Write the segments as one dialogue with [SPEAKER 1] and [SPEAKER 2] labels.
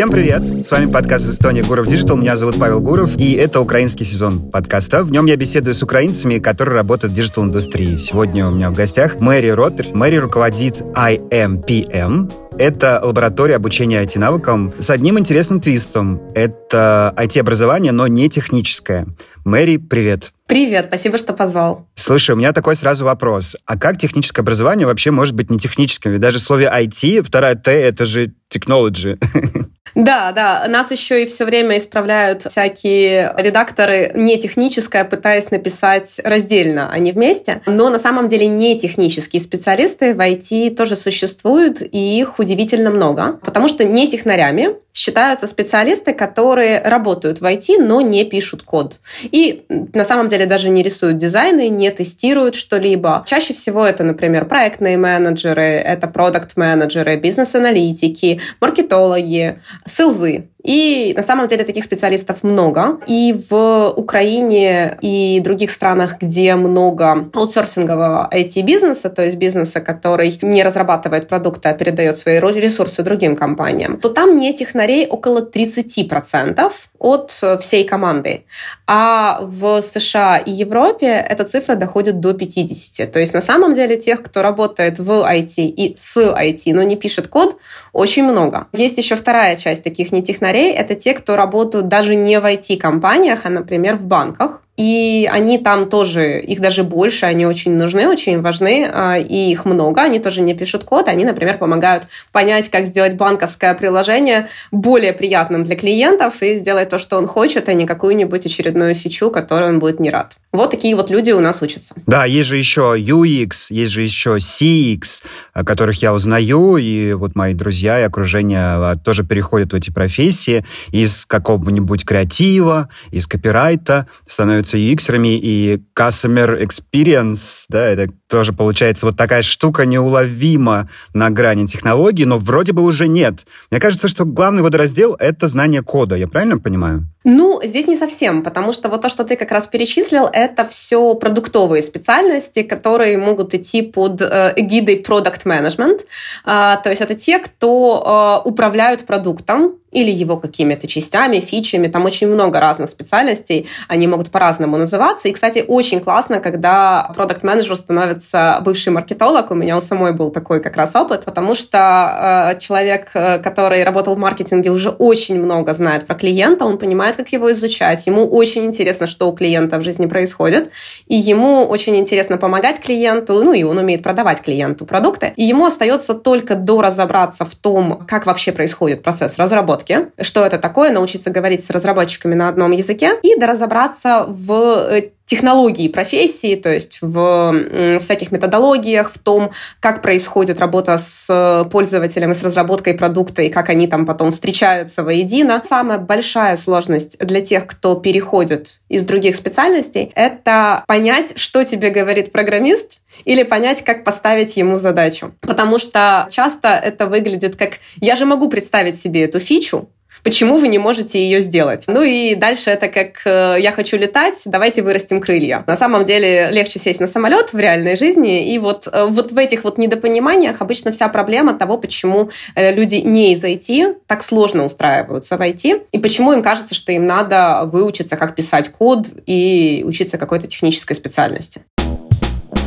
[SPEAKER 1] Всем привет! С вами подкаст «Эстония Гуров Digital. Меня зовут Павел Гуров, и это украинский сезон подкаста. В нем я беседую с украинцами, которые работают в digital-индустрии. Сегодня у меня в гостях Мэри Ротарь. Мэри руководит IAMPM, это лаборатория обучения IT-навыкам с одним интересным твистом. Это IT-образование, но не техническое. Мэри, привет.
[SPEAKER 2] Привет, спасибо, что позвал.
[SPEAKER 1] Слушай, у меня такой сразу вопрос. А как техническое образование вообще может быть не техническим? Ведь даже в слове IT, вторая Т — это же technology.
[SPEAKER 2] Да, да, нас еще и все время исправляют всякие редакторы не техническое, пытаясь написать раздельно, а не вместе. Но на самом деле не технические специалисты в IT тоже существуют, и их удивительно много, потому что не технарями считаются специалисты, которые работают в IT, но не пишут код. И на самом деле даже не рисуют дизайны, не тестируют что-либо. Чаще всего это, например, проектные менеджеры, это продукт-менеджеры, бизнес-аналитики, маркетологи, селзы. И на самом деле таких специалистов много. И в Украине и других странах, где много аутсорсингового IT-бизнеса, то есть бизнеса, который не разрабатывает продукты, а передает свои ресурсы другим компаниям, то там не технарей около 30% от всей команды. А в США и Европе эта цифра доходит до 50. То есть на самом деле тех, кто работает в IT и с IT, но не пишет код, очень много. Есть еще вторая часть таких не технарей. Это те, кто работают даже не в IT-компаниях, а, например, в банках и они там тоже, их даже больше, они очень нужны, очень важны, а, и их много, они тоже не пишут код, они, например, помогают понять, как сделать банковское приложение более приятным для клиентов и сделать то, что он хочет, а не какую-нибудь очередную фичу, которую он будет не рад. Вот такие вот люди у нас учатся.
[SPEAKER 1] Да, есть же еще UX, есть же еще CX, которых я узнаю, и вот мои друзья и окружение а, тоже переходят в эти профессии из какого-нибудь креатива, из копирайта, становятся становятся UX-ерами, и Customer Experience, да, это тоже получается вот такая штука неуловима на грани технологий, но вроде бы уже нет. Мне кажется, что главный водораздел — это знание кода. Я правильно понимаю?
[SPEAKER 2] Ну, здесь не совсем, потому что вот то, что ты как раз перечислил, это все продуктовые специальности, которые могут идти под э, эгидой product management. Э, то есть это те, кто э, управляют продуктом, или его какими-то частями, фичами. Там очень много разных специальностей, они могут по-разному называться. И, кстати, очень классно, когда продукт менеджер становится бывший маркетолог. У меня у самой был такой как раз опыт, потому что э, человек, э, который работал в маркетинге, уже очень много знает про клиента, он понимает, как его изучать, ему очень интересно, что у клиента в жизни происходит, и ему очень интересно помогать клиенту, ну и он умеет продавать клиенту продукты, и ему остается только доразобраться в том, как вообще происходит процесс разработки, что это такое, научиться говорить с разработчиками на одном языке и доразобраться в э, технологии профессии, то есть в всяких методологиях, в том, как происходит работа с пользователем и с разработкой продукта, и как они там потом встречаются воедино. Самая большая сложность для тех, кто переходит из других специальностей, это понять, что тебе говорит программист, или понять, как поставить ему задачу. Потому что часто это выглядит как «я же могу представить себе эту фичу, Почему вы не можете ее сделать? Ну и дальше это как э, «я хочу летать, давайте вырастим крылья». На самом деле легче сесть на самолет в реальной жизни, и вот, э, вот в этих вот недопониманиях обычно вся проблема того, почему э, люди не из IT так сложно устраиваются в IT, и почему им кажется, что им надо выучиться, как писать код и учиться какой-то технической специальности.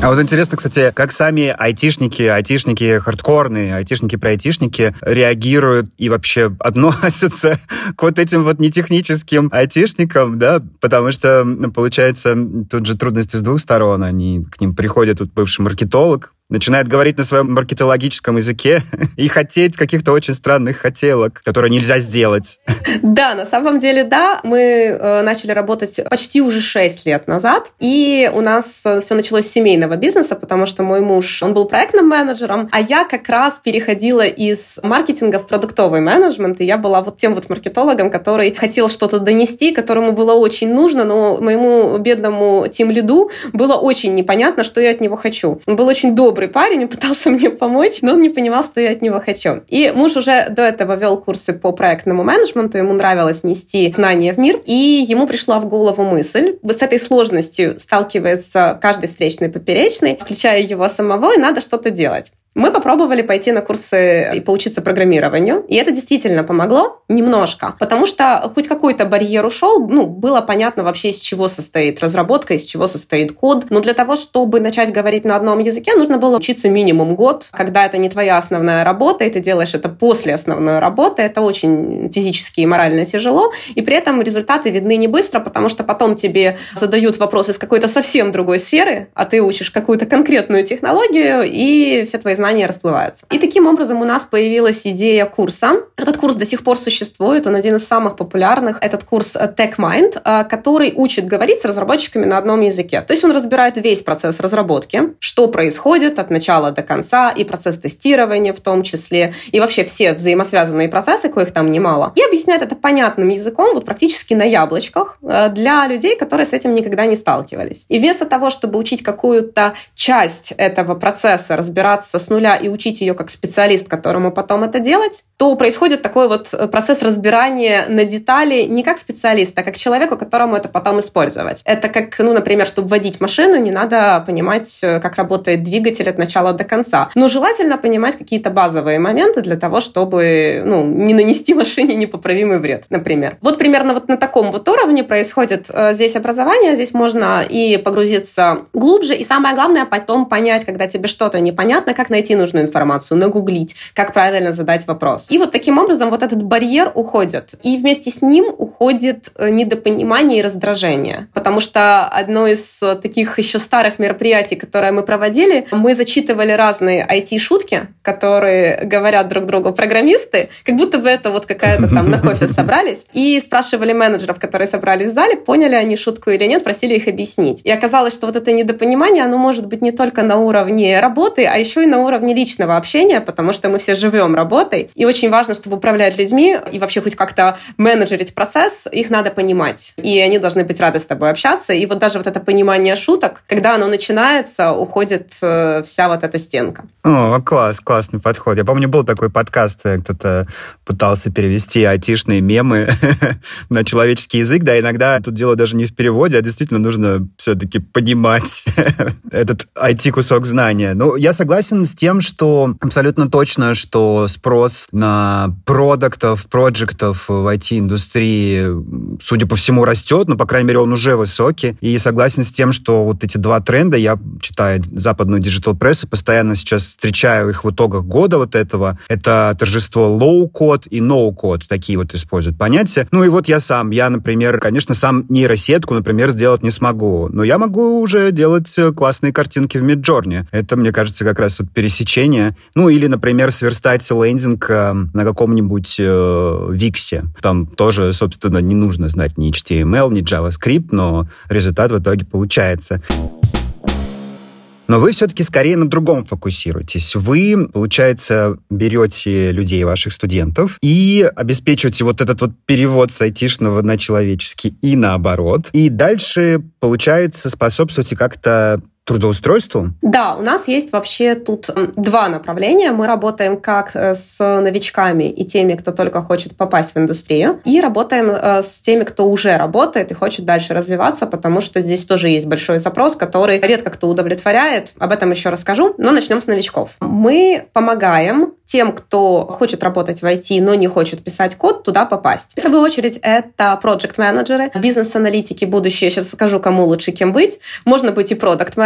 [SPEAKER 1] А вот интересно, кстати, как сами айтишники, айтишники хардкорные, айтишники про айтишники реагируют и вообще относятся к вот этим вот нетехническим айтишникам, да, потому что, получается, тут же трудности с двух сторон. Они к ним приходят, вот бывший маркетолог, начинает говорить на своем маркетологическом языке и хотеть каких-то очень странных хотелок, которые нельзя сделать.
[SPEAKER 2] Да, на самом деле, да. Мы э, начали работать почти уже 6 лет назад, и у нас э, все началось с семейного бизнеса, потому что мой муж, он был проектным менеджером, а я как раз переходила из маркетинга в продуктовый менеджмент, и я была вот тем вот маркетологом, который хотел что-то донести, которому было очень нужно, но моему бедному тим лиду было очень непонятно, что я от него хочу. Он был очень добрый добрый парень, он пытался мне помочь, но он не понимал, что я от него хочу. И муж уже до этого вел курсы по проектному менеджменту, ему нравилось нести знания в мир, и ему пришла в голову мысль, вот с этой сложностью сталкивается каждый встречный поперечный, включая его самого, и надо что-то делать. Мы попробовали пойти на курсы и поучиться программированию, и это действительно помогло немножко, потому что хоть какой-то барьер ушел, ну, было понятно вообще, из чего состоит разработка, из чего состоит код. Но для того, чтобы начать говорить на одном языке, нужно было учиться минимум год, когда это не твоя основная работа, и ты делаешь это после основной работы, это очень физически и морально тяжело, и при этом результаты видны не быстро, потому что потом тебе задают вопросы из какой-то совсем другой сферы, а ты учишь какую-то конкретную технологию, и все твои знания расплываются. И таким образом у нас появилась идея курса. Этот курс до сих пор существует, он один из самых популярных. Этот курс Tech Mind, э, который учит говорить с разработчиками на одном языке. То есть он разбирает весь процесс разработки, что происходит от начала до конца, и процесс тестирования в том числе, и вообще все взаимосвязанные процессы, коих там немало, и объясняет это понятным языком, вот практически на яблочках, э, для людей, которые с этим никогда не сталкивались. И вместо того, чтобы учить какую-то часть этого процесса, разбираться с нуля и учить ее как специалист, которому потом это делать, то происходит такой вот э, процесс разбирания на детали не как специалист, а как человеку, которому это потом использовать. Это как, ну, например, чтобы водить машину, не надо понимать, э, как работает двигатель от начала до конца. Но желательно понимать какие-то базовые моменты для того, чтобы ну, не нанести машине непоправимый вред, например. Вот примерно вот на таком вот уровне происходит э, здесь образование, здесь можно и погрузиться глубже, и самое главное потом понять, когда тебе что-то непонятно, как найти нужную информацию, нагуглить, как правильно задать вопрос. И вот таким образом вот этот барьер уходит. И вместе с ним уходит э, недопонимание и раздражение. Потому что одно из таких еще старых мероприятий, которое мы проводили, мы зачитывали разные IT-шутки, которые говорят друг другу программисты, как будто бы это вот какая-то там на кофе собрались, и спрашивали менеджеров, которые собрались в зале, поняли они шутку или нет, просили их объяснить. И оказалось, что вот это недопонимание, оно может быть не только на уровне работы, а еще и на уровне личного общения, потому что мы все живем работой, и очень важно, чтобы управлять людьми и вообще хоть как-то менеджерить процесс, их надо понимать. И они должны быть рады с тобой общаться. И вот даже вот это понимание шуток, когда оно начинается, уходит э, вся вот эта стенка.
[SPEAKER 1] О, класс, классный подход. Я помню, был такой подкаст, э, кто-то пытался перевести айтишные мемы на человеческий язык. Да, иногда тут дело даже не в переводе, а действительно нужно все-таки понимать этот IT-кусок знания. Ну, я согласен с тем, что абсолютно точно, что спрос на продактов, проджектов в IT-индустрии, судя по всему, растет, но, по крайней мере, он уже высокий. И согласен с тем, что вот эти два тренда, я, читаю западную digital-прессу, постоянно сейчас встречаю их в итогах года вот этого. Это торжество low-code и no-code, такие вот используют понятия. Ну и вот я сам, я, например, конечно, сам нейросетку, например, сделать не смогу, но я могу уже делать классные картинки в Midjourney. Это, мне кажется, как раз вот пересечение. Ну или, например, сверстать лендинг э, на каком-нибудь э, Виксе. Там тоже, собственно, не нужно знать ни HTML, ни JavaScript, но результат в итоге получается. Но вы все-таки скорее на другом фокусируетесь. Вы, получается, берете людей, ваших студентов, и обеспечиваете вот этот вот перевод с айтишного на человеческий и наоборот. И дальше, получается, способствуете как-то трудоустройству?
[SPEAKER 2] Да, у нас есть вообще тут два направления. Мы работаем как э, с новичками и теми, кто только хочет попасть в индустрию, и работаем э, с теми, кто уже работает и хочет дальше развиваться, потому что здесь тоже есть большой запрос, который редко кто удовлетворяет. Об этом еще расскажу, но начнем с новичков. Мы помогаем тем, кто хочет работать в IT, но не хочет писать код, туда попасть. В первую очередь это проект-менеджеры, бизнес-аналитики будущее. Сейчас скажу, кому лучше кем быть. Можно быть и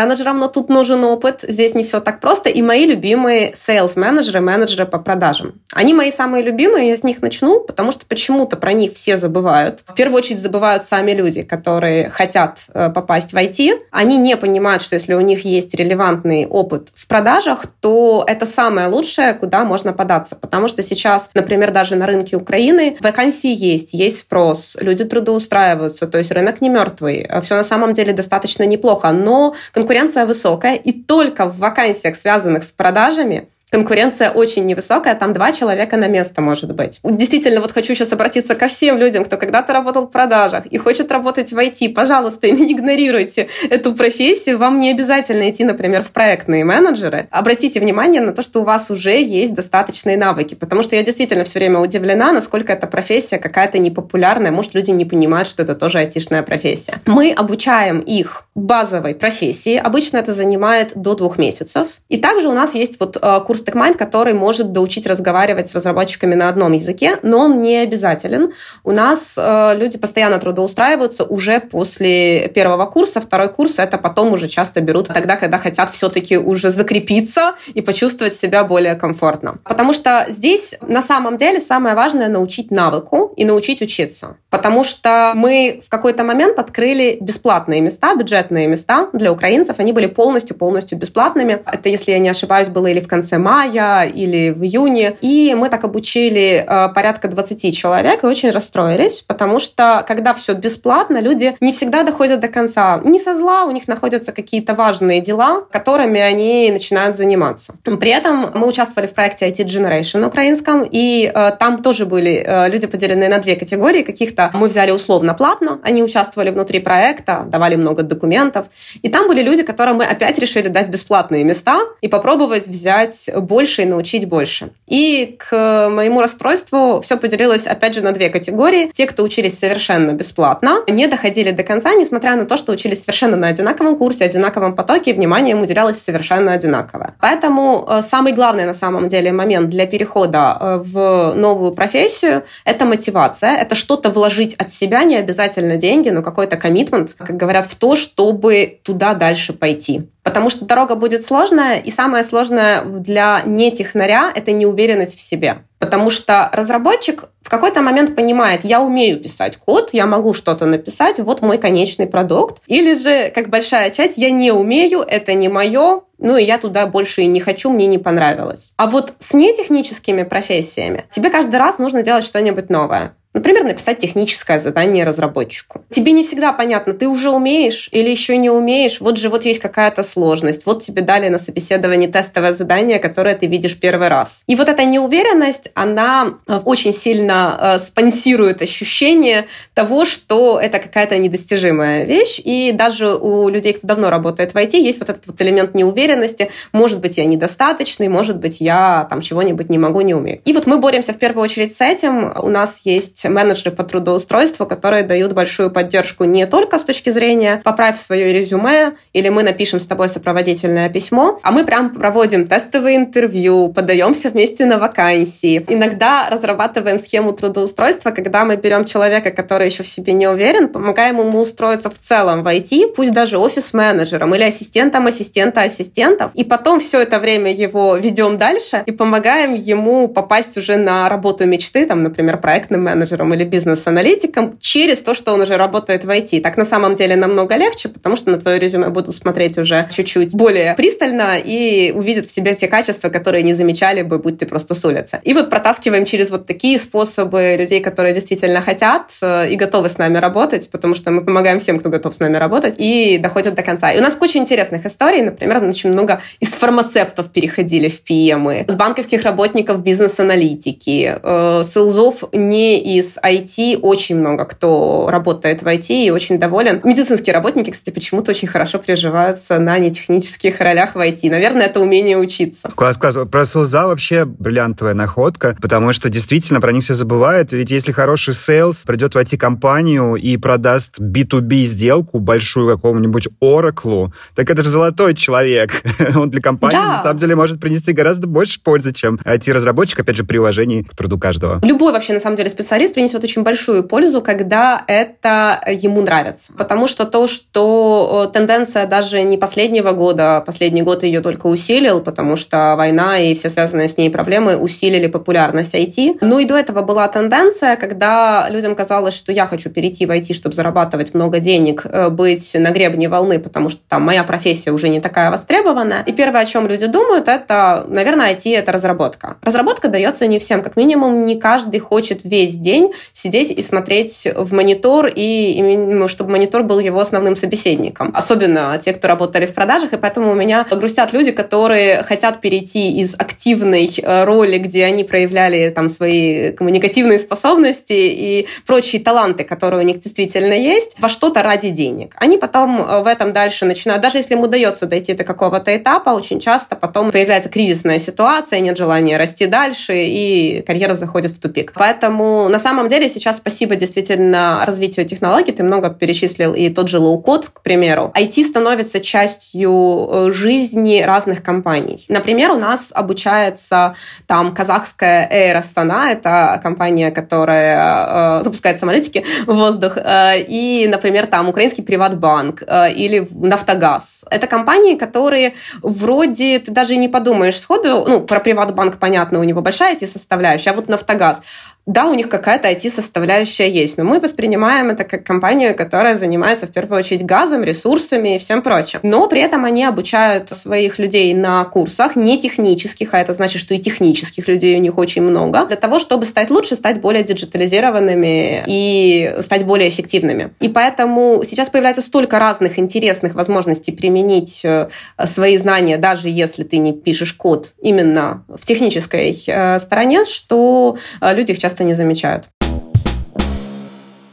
[SPEAKER 2] продукт-менеджером, но тут нужен опыт. Здесь не все так просто. И мои любимые sales-менеджеры, менеджеры по продажам. Они мои самые любимые, я с них начну, потому что почему-то про них все забывают. В первую очередь забывают сами люди, которые хотят э, попасть в IT. Они не понимают, что если у них есть релевантный опыт в продажах, то это самое лучшее, куда можно податься. Потому что сейчас, например, даже на рынке Украины вакансии есть, есть спрос, люди трудоустраиваются, то есть рынок не мертвый. Все на самом деле достаточно неплохо, но конкуренция высокая, и только в вакансиях, связанных с продажами, конкуренция очень невысокая, там два человека на место может быть. Действительно, вот хочу сейчас обратиться ко всем людям, кто когда-то работал в продажах и хочет работать в IT. Пожалуйста, не игнорируйте эту профессию. Вам не обязательно идти, например, в проектные менеджеры. Обратите внимание на то, что у вас уже есть достаточные навыки, потому что я действительно все время удивлена, насколько эта профессия какая-то непопулярная. Может, люди не понимают, что это тоже айтишная профессия. Мы обучаем их базовой профессии. Обычно это занимает до двух месяцев. И также у нас есть вот э, курс курс TechMind, который может доучить разговаривать с разработчиками на одном языке, но он не обязателен. У нас э, люди постоянно трудоустраиваются уже после первого курса. Второй курс это потом уже часто берут тогда, когда хотят все-таки уже закрепиться и почувствовать себя более комфортно. Потому что здесь на самом деле самое важное научить навыку и научить учиться. Потому что мы в какой-то момент открыли бесплатные места, бюджетные места для украинцев. Они были полностью-полностью бесплатными. Это, если я не ошибаюсь, было или в конце мая, или в июне. И мы так обучили э, порядка 20 человек и очень расстроились, потому что когда все бесплатно, люди не всегда доходят до конца. Не со зла, у них находятся какие-то важные дела, которыми они начинают заниматься. При этом мы участвовали в проекте IT Generation украинском, и э, там тоже были э, люди поделены на две категории. Каких-то мы взяли условно платно, они участвовали внутри проекта, давали много документов. И там были люди, которым мы опять решили дать бесплатные места и попробовать взять больше и научить больше. И к моему расстройству все поделилось опять же на две категории. Те, кто учились совершенно бесплатно, не доходили до конца, несмотря на то, что учились совершенно на одинаковом курсе, одинаковом потоке, и внимание им уделялось совершенно одинаково. Поэтому э, самый главный на самом деле момент для перехода э, в новую профессию – это мотивация, это что-то вложить от себя, не обязательно деньги, но какой-то коммитмент, как говорят, в то, чтобы туда дальше пойти. Потому что дорога будет сложная, и самое сложное для нетехнаря – это неуверенность в себе. Потому что разработчик в какой-то момент понимает, я умею писать код, я могу что-то написать, вот мой конечный продукт. Или же, как большая часть, я не умею, это не мое, ну и я туда больше и не хочу, мне не понравилось. А вот с нетехническими профессиями тебе каждый раз нужно делать что-нибудь новое. Например, написать техническое задание разработчику. Тебе не всегда понятно, ты уже умеешь или еще не умеешь. Вот же вот есть какая-то сложность. Вот тебе дали на собеседовании тестовое задание, которое ты видишь первый раз. И вот эта неуверенность, она э, очень сильно э, спонсирует ощущение того, что это какая-то недостижимая вещь. И даже у людей, кто давно работает в IT, есть вот этот вот элемент неуверенности. Может быть, я недостаточный, может быть, я там чего-нибудь не могу, не умею. И вот мы боремся в первую очередь с этим. У нас есть менеджеры по трудоустройству, которые дают большую поддержку не только с точки зрения «поправь свое резюме» или «мы напишем с тобой сопроводительное письмо», а мы прям проводим тестовые интервью, подаемся вместе на вакансии. Иногда разрабатываем схему трудоустройства, когда мы берем человека, который еще в себе не уверен, помогаем ему устроиться в целом в IT, пусть даже офис-менеджером или ассистентом ассистента ассистентов, и потом все это время его ведем дальше и помогаем ему попасть уже на работу мечты, там, например, проектным менеджером менеджером или бизнес-аналитиком через то, что он уже работает в IT. Так на самом деле намного легче, потому что на твое резюме будут смотреть уже чуть-чуть более пристально и увидят в тебе те качества, которые не замечали бы, будь ты просто с улицы. И вот протаскиваем через вот такие способы людей, которые действительно хотят э, и готовы с нами работать, потому что мы помогаем всем, кто готов с нами работать, и доходят до конца. И у нас куча интересных историй. Например, очень много из фармацевтов переходили в PM, с банковских работников бизнес-аналитики, э, селзов не из IT очень много кто работает в IT и очень доволен. Медицинские работники, кстати, почему-то очень хорошо приживаются на нетехнических ролях в IT. Наверное, это умение учиться.
[SPEAKER 1] Класс, класс. Про sales а вообще бриллиантовая находка, потому что действительно про них все забывают. Ведь если хороший sales придет в IT-компанию и продаст B2B сделку большую какому-нибудь Oracle, так это же золотой человек. Он для компании да. на самом деле может принести гораздо больше пользы, чем IT-разработчик, опять же, при уважении к труду каждого.
[SPEAKER 2] Любой вообще, на самом деле, специалист принесет очень большую пользу, когда это ему нравится. Потому что то, что тенденция даже не последнего года, последний год ее только усилил, потому что война и все связанные с ней проблемы усилили популярность IT. Ну и до этого была тенденция, когда людям казалось, что я хочу перейти в IT, чтобы зарабатывать много денег, э, быть на гребне волны, потому что там моя профессия уже не такая востребованная. И первое, о чем люди думают, это, наверное, IT — это разработка. Разработка дается не всем. Как минимум, не каждый хочет весь день день сидеть и смотреть в монитор, и чтобы монитор был его основным собеседником. Особенно те, кто работали в продажах, и поэтому у меня грустят люди, которые хотят перейти из активной э, роли, где они проявляли там свои коммуникативные способности и прочие таланты, которые у них действительно есть, во что-то ради денег. Они потом э, в этом дальше начинают, даже если им удается дойти до какого-то этапа, очень часто потом появляется кризисная ситуация, нет желания расти дальше, и карьера заходит в тупик. Поэтому, на самом самом деле сейчас спасибо действительно развитию технологий, ты много перечислил, и тот же low-code, к примеру. IT становится частью э, жизни разных компаний. Например, у нас обучается там казахская Air Astana, это компания, которая э, запускает самолетики в воздух, э, и, например, там украинский Приватбанк э, или Нафтогаз. Это компании, которые вроде ты даже не подумаешь сходу, ну, про Приватбанк понятно, у него большая IT-составляющая, а вот Нафтогаз, да, у них какая-то IT-составляющая есть, но мы воспринимаем это как компанию, которая занимается в первую очередь газом, ресурсами и всем прочим. Но при этом они обучают своих людей на курсах, не технических, а это значит, что и технических людей у них очень много, для того, чтобы стать лучше, стать более диджитализированными и стать более эффективными. И поэтому сейчас появляется столько разных интересных возможностей применить э, свои знания, даже если ты не пишешь код именно в технической э, стороне, что э, люди их часто часто не замечают.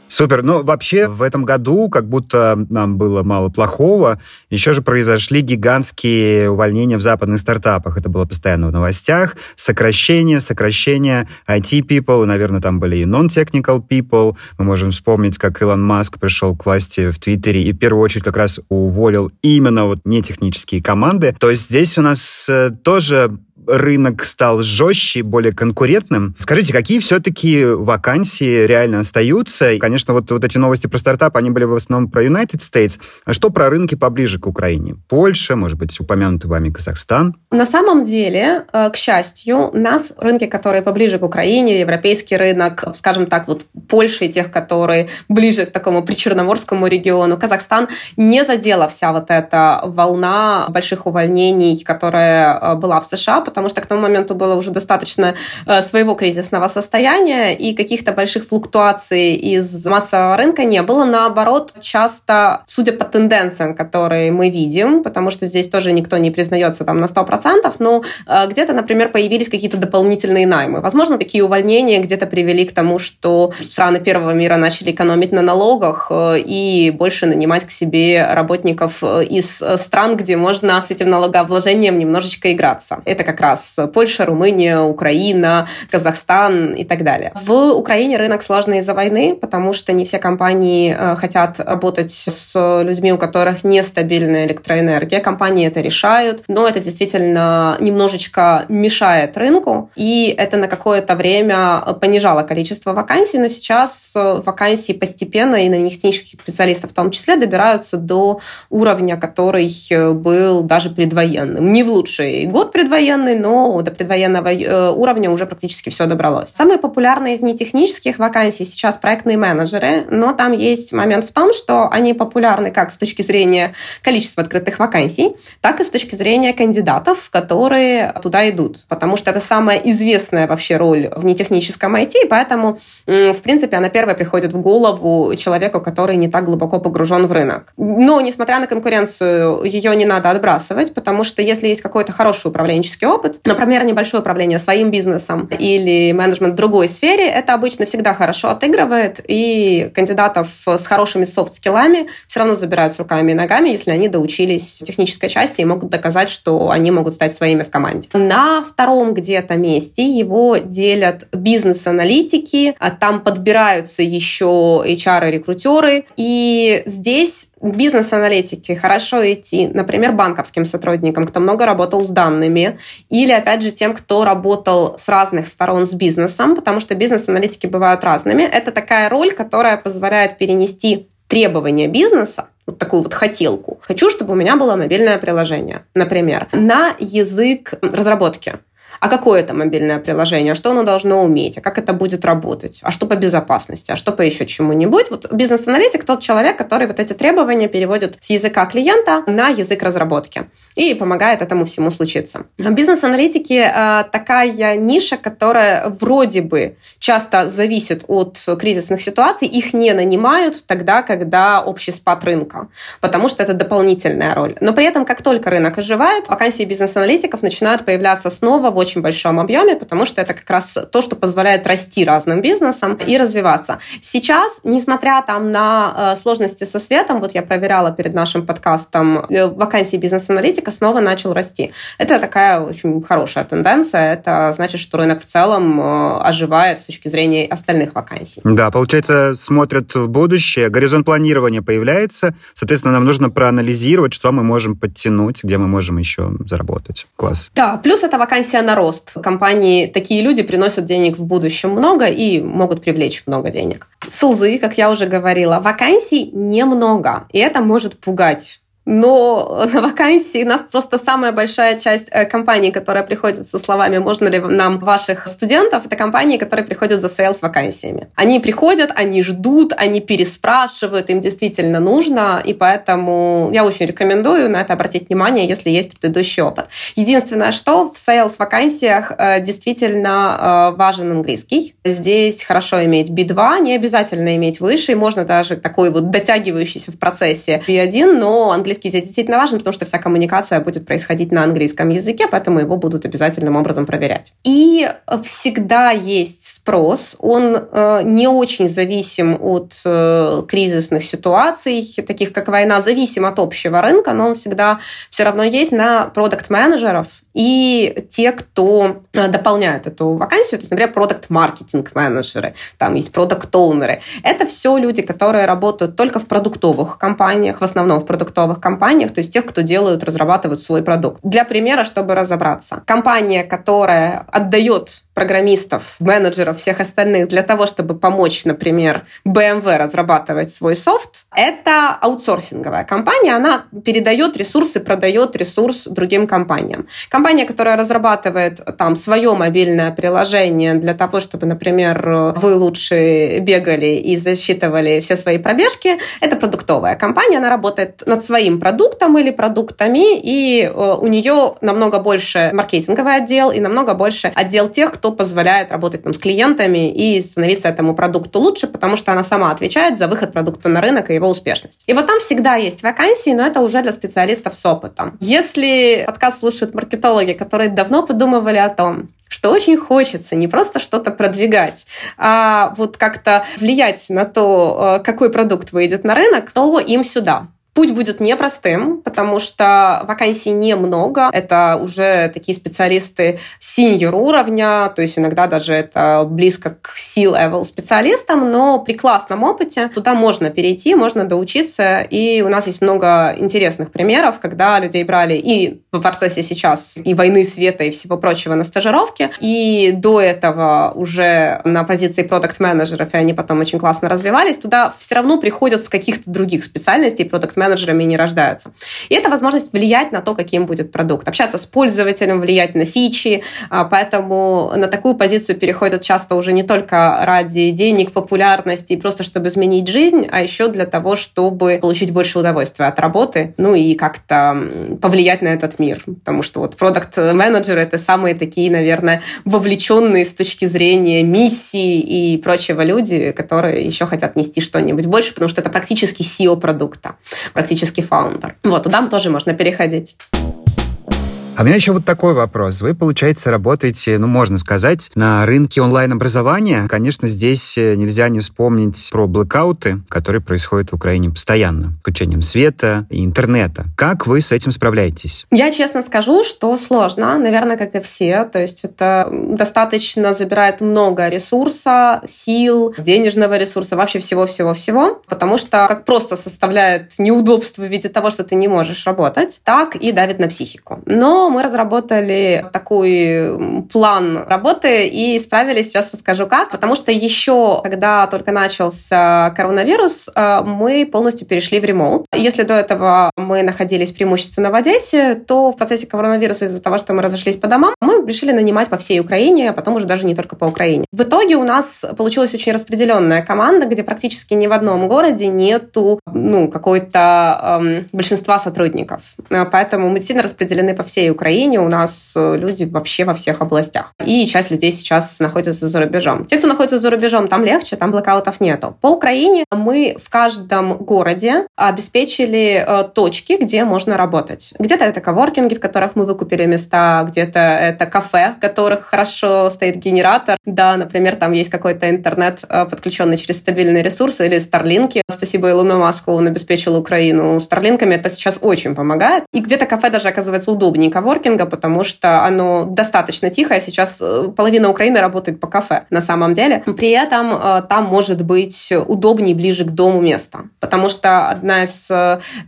[SPEAKER 1] Супер. Ну, вообще, в этом году, как будто нам было мало плохого, еще же произошли гигантские увольнения в западных стартапах. Это было постоянно в новостях. Сокращение, сокращение IT-people, и, наверное, там были и non-technical people. Мы можем вспомнить, как Илон Маск пришел к власти в Твиттере и в первую очередь как раз уволил именно вот нетехнические команды. То есть здесь у нас э, тоже рынок стал жестче, более конкурентным. Скажите, какие все-таки вакансии реально остаются? И, конечно, вот, вот эти новости про стартап, они были в основном про United States. А что про рынки поближе к Украине? Польша, может быть, упомянутый вами Казахстан?
[SPEAKER 2] На самом деле, э, к счастью, нас рынки, которые поближе к Украине, европейский рынок, скажем так, вот Польша и тех, которые ближе к такому причерноморскому региону, Казахстан, не задела вся вот эта волна больших увольнений, которая э, была в США, потому что к тому моменту было уже достаточно э, своего кризисного состояния, и каких-то больших флуктуаций из массового рынка не было. Наоборот, часто, судя по тенденциям, которые мы видим, потому что здесь тоже никто не признается там на 100%, но э, где-то, например, появились какие-то дополнительные наймы. Возможно, такие увольнения где-то привели к тому, что страны первого мира начали экономить на налогах э, и больше нанимать к себе работников из стран, где можно с этим налогообложением немножечко играться. Это как раз Польша, Румыния, Украина, Казахстан и так далее. В Украине рынок сложный из-за войны, потому что не все компании э, хотят работать с людьми, у которых нестабильная электроэнергия. Компании это решают, но это действительно немножечко мешает рынку, и это на какое-то время понижало количество вакансий, но сейчас вакансии постепенно и на них технических специалистов в том числе добираются до уровня, который был даже предвоенным. Не в лучший год предвоенный, но до предвоенного э, уровня уже практически все добралось. Самые популярные из нетехнических вакансий сейчас проектные менеджеры, но там есть момент в том, что они популярны как с точки зрения количества открытых вакансий, так и с точки зрения кандидатов, которые туда идут, потому что это самая известная вообще роль в нетехническом IT, и поэтому, в принципе, она первая приходит в голову человеку, который не так глубоко погружен в рынок. Но, несмотря на конкуренцию, ее не надо отбрасывать, потому что если есть какой-то хороший управленческий опыт, опыт, например, небольшое управление своим бизнесом или менеджмент в другой сфере, это обычно всегда хорошо отыгрывает, и кандидатов с хорошими софт-скиллами все равно забирают с руками и ногами, если они доучились технической части и могут доказать, что они могут стать своими в команде. На втором где-то месте его делят бизнес-аналитики, а там подбираются еще HR-рекрутеры, и здесь бизнес-аналитики хорошо идти, например, банковским сотрудникам, кто много работал с данными, или, опять же, тем, кто работал с разных сторон с бизнесом, потому что бизнес-аналитики бывают разными. Это такая роль, которая позволяет перенести требования бизнеса, вот такую вот хотелку. Хочу, чтобы у меня было мобильное приложение, например, на язык разработки а какое это мобильное приложение, что оно должно уметь, а как это будет работать, а что по безопасности, а что по еще чему-нибудь. Вот бизнес-аналитик тот человек, который вот эти требования переводит с языка клиента на язык разработки и помогает этому всему случиться. Бизнес-аналитики э, такая ниша, которая вроде бы часто зависит от кризисных ситуаций, их не нанимают тогда, когда общий спад рынка, потому что это дополнительная роль. Но при этом, как только рынок оживает, вакансии бизнес-аналитиков начинают появляться снова в очень большом объеме, потому что это как раз то, что позволяет расти разным бизнесам и развиваться. Сейчас, несмотря там на э, сложности со светом, вот я проверяла перед нашим подкастом, э, вакансии бизнес-аналитика снова начал расти. Это такая очень хорошая тенденция. Это значит, что рынок в целом э, оживает с точки зрения остальных вакансий.
[SPEAKER 1] Да, получается, смотрят в будущее, горизонт планирования появляется, соответственно, нам нужно проанализировать, что мы можем подтянуть, где мы можем еще заработать. Класс.
[SPEAKER 2] Да, плюс это вакансия на рост. Компании, такие люди приносят денег в будущем много и могут привлечь много денег. Сылзы, как я уже говорила, вакансий немного, и это может пугать но на вакансии у нас просто самая большая часть э, компаний, которая приходит со словами «можно ли нам ваших студентов?» это компании, которые приходят за sales вакансиями. Они приходят, они ждут, они переспрашивают, им действительно нужно, и поэтому я очень рекомендую на это обратить внимание, если есть предыдущий опыт. Единственное, что в sales вакансиях э, действительно э, важен английский. Здесь хорошо иметь B2, не обязательно иметь выше, можно даже такой вот дотягивающийся в процессе B1, но английский английский здесь действительно важен, потому что вся коммуникация будет происходить на английском языке, поэтому его будут обязательным образом проверять. И всегда есть спрос, он э, не очень зависим от э, кризисных ситуаций, таких как война, зависим от общего рынка, но он всегда все равно есть на продукт-менеджеров и те, кто э, дополняют эту вакансию, то есть, например, продукт-маркетинг-менеджеры, там есть продукт-оунеры. Это все люди, которые работают только в продуктовых компаниях, в основном в продуктовых компаниях, то есть тех, кто делают, разрабатывают свой продукт. Для примера, чтобы разобраться, компания, которая отдает программистов, менеджеров, всех остальных для того, чтобы помочь, например, BMW разрабатывать свой софт, это аутсорсинговая компания, она передает ресурсы, продает ресурс другим компаниям. Компания, которая разрабатывает там свое мобильное приложение для того, чтобы, например, вы лучше бегали и засчитывали все свои пробежки, это продуктовая компания, она работает над своим продуктом или продуктами, и э, у нее намного больше маркетинговый отдел и намного больше отдел тех, кто позволяет работать там, с клиентами и становиться этому продукту лучше, потому что она сама отвечает за выход продукта на рынок и его успешность. И вот там всегда есть вакансии, но это уже для специалистов с опытом. Если подкаст слушают маркетологи, которые давно подумывали о том, что очень хочется не просто что-то продвигать, а вот как-то влиять на то, э, какой продукт выйдет на рынок, то им сюда. Путь будет непростым, потому что вакансий немного. Это уже такие специалисты синьор уровня, то есть иногда даже это близко к C-level специалистам, но при классном опыте туда можно перейти, можно доучиться. И у нас есть много интересных примеров, когда людей брали и в процессе сейчас и войны света и всего прочего на стажировке, и до этого уже на позиции продукт-менеджеров, и они потом очень классно развивались, туда все равно приходят с каких-то других специальностей продукт менеджерами не рождаются. И это возможность влиять на то, каким будет продукт, общаться с пользователем, влиять на фичи, а, поэтому на такую позицию переходят часто уже не только ради денег, популярности и просто чтобы изменить жизнь, а еще для того, чтобы получить больше удовольствия от работы, ну и как-то повлиять на этот мир, потому что вот продукт-менеджеры — это самые такие, наверное, вовлеченные с точки зрения миссии и прочего люди, которые еще хотят нести что-нибудь больше, потому что это практически SEO продукта практически фаундер. Вот, туда тоже можно переходить.
[SPEAKER 1] А у меня еще вот такой вопрос. Вы, получается, работаете, ну, можно сказать, на рынке онлайн-образования. Конечно, здесь э, нельзя не вспомнить про блэкауты, которые происходят в Украине постоянно. Включением света и интернета. Как вы с этим справляетесь?
[SPEAKER 2] Я честно скажу, что сложно, наверное, как и все. То есть это достаточно забирает много ресурса, сил, денежного ресурса, вообще всего-всего-всего. Потому что как просто составляет неудобство в виде того, что ты не можешь работать, так и давит на психику. Но мы разработали такой план работы и справились, сейчас расскажу как. Потому что еще, когда только начался коронавирус, э, мы полностью перешли в ремоут. Если до этого мы находились преимущественно в Одессе, то в процессе коронавируса из-за того, что мы разошлись по домам, мы решили нанимать по всей Украине, а потом уже даже не только по Украине. В итоге у нас получилась очень распределенная команда, где практически ни в одном городе нету ну, какой-то эм, большинства сотрудников. Э, поэтому мы сильно распределены по всей Украине у нас э, люди вообще во всех областях. И часть людей сейчас находится за рубежом. Те, кто находится за рубежом, там легче, там блокаутов нету. По Украине мы в каждом городе обеспечили э, точки, где можно работать. Где-то это коворкинги, в которых мы выкупили места, где-то это кафе, в которых хорошо стоит генератор. Да, например, там есть какой-то интернет, э, подключенный через стабильные ресурсы или Старлинки. Спасибо Илону Маску, он обеспечил Украину Старлинками. Это сейчас очень помогает. И где-то кафе даже оказывается удобнее коворкинга, потому что оно достаточно тихое. Сейчас э, половина Украины работает по кафе на самом деле. При этом э, там может быть удобнее ближе к дому место. Потому что одна из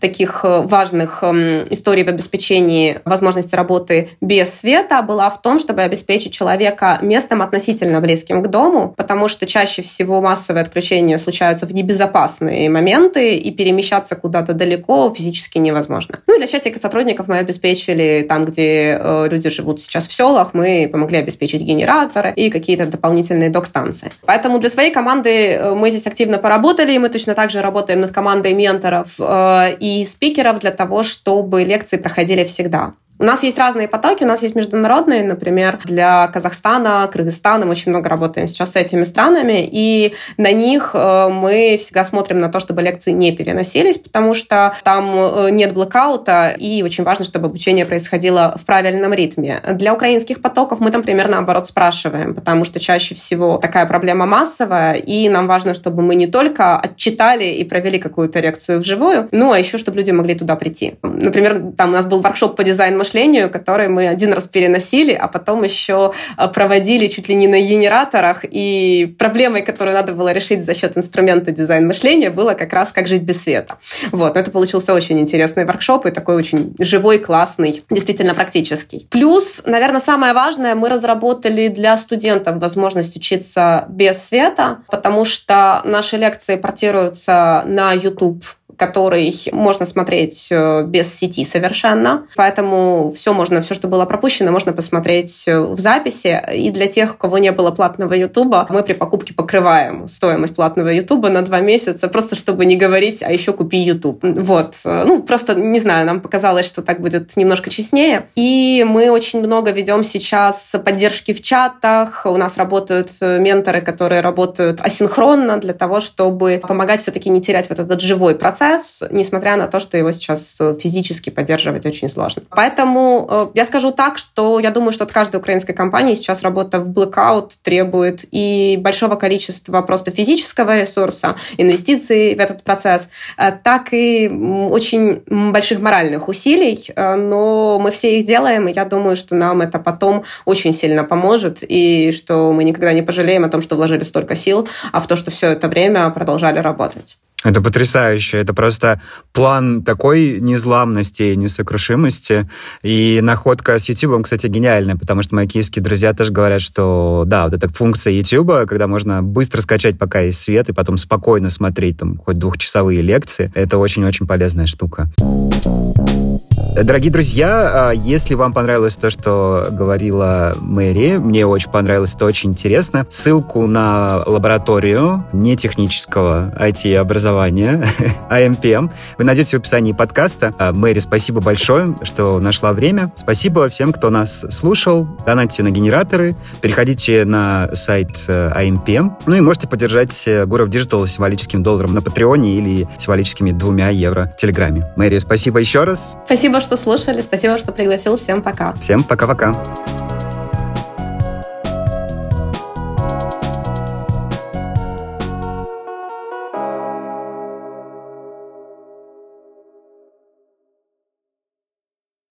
[SPEAKER 2] таких важных эм, историй в обеспечении возможности работы без света была в том, чтобы обеспечить человека местом относительно близким к дому, потому что чаще всего массовые отключения случаются в небезопасные моменты, и перемещаться куда-то далеко физически невозможно. Ну и для счастья сотрудников мы обеспечили там, где э, люди живут сейчас в селах, мы помогли обеспечить генераторы и какие-то дополнительные док-станции. Поэтому для своей команды э, мы здесь активно поработали, и мы точно так же работаем над командой менторов э, и спикеров для того, чтобы лекции проходили всегда. У нас есть разные потоки, у нас есть международные, например, для Казахстана, Кыргызстана, мы очень много работаем сейчас с этими странами, и на них э, мы всегда смотрим на то, чтобы лекции не переносились, потому что там э, нет блокаута, и очень важно, чтобы обучение происходило в правильном ритме. Для украинских потоков мы там примерно наоборот спрашиваем, потому что чаще всего такая проблема массовая, и нам важно, чтобы мы не только отчитали и провели какую-то лекцию вживую, но а еще, чтобы люди могли туда прийти. Например, там у нас был воркшоп по дизайну мышлению, который мы один раз переносили, а потом еще э, проводили чуть ли не на генераторах. И проблемой, которую надо было решить за счет инструмента дизайн мышления, было как раз как жить без света. Вот, но это получился очень интересный воркшоп и такой очень живой, классный, действительно практический. Плюс, наверное, самое важное, мы разработали для студентов возможность учиться без света, потому что наши лекции портируются на YouTube который можно смотреть э, без сети совершенно. Поэтому все можно, все, что было пропущено, можно посмотреть э, в записи. И для тех, у кого не было платного Ютуба, мы при покупке покрываем стоимость платного Ютуба на два месяца, просто чтобы не говорить, а еще купи Ютуб. Вот. Ну, просто, не знаю, нам показалось, что так будет немножко честнее. И мы очень много ведем сейчас поддержки в чатах. У нас работают э, менторы, которые работают асинхронно для того, чтобы помогать все-таки не терять вот этот живой процесс процесс, несмотря на то, что его сейчас э, физически поддерживать очень сложно. Поэтому э, я скажу так, что я думаю, что от каждой украинской компании сейчас работа в blackout требует и большого количества просто физического ресурса, инвестиций в этот процесс, э, так и очень больших моральных усилий, но мы все их делаем, и я думаю, что нам это потом очень сильно поможет, и что мы никогда не пожалеем о том, что вложили столько сил, а в то, что все это время продолжали работать.
[SPEAKER 1] Это потрясающе. Это просто план такой незламности и несокрушимости. И находка с YouTube, кстати, гениальная, потому что мои киевские друзья тоже говорят, что да, вот эта функция YouTube, когда можно быстро скачать, пока есть свет, и потом спокойно смотреть там хоть двухчасовые лекции, это очень-очень полезная штука. Дорогие друзья, а, если вам понравилось то, что говорила Мэри, мне очень понравилось, это очень интересно. Ссылку на лабораторию нетехнического IT-образования AMPM вы найдете в описании подкаста. А, Мэри, спасибо большое, что нашла время. Спасибо всем, кто нас слушал. Донатьте на генераторы, переходите на сайт AMPM, ну и можете поддержать э, Гуров Digital символическим долларом на Патреоне или символическими двумя евро в Телеграме. Мэри, спасибо еще раз.
[SPEAKER 2] Спасибо, что слушали. Спасибо, что пригласил. Всем пока.
[SPEAKER 1] Всем пока-пока.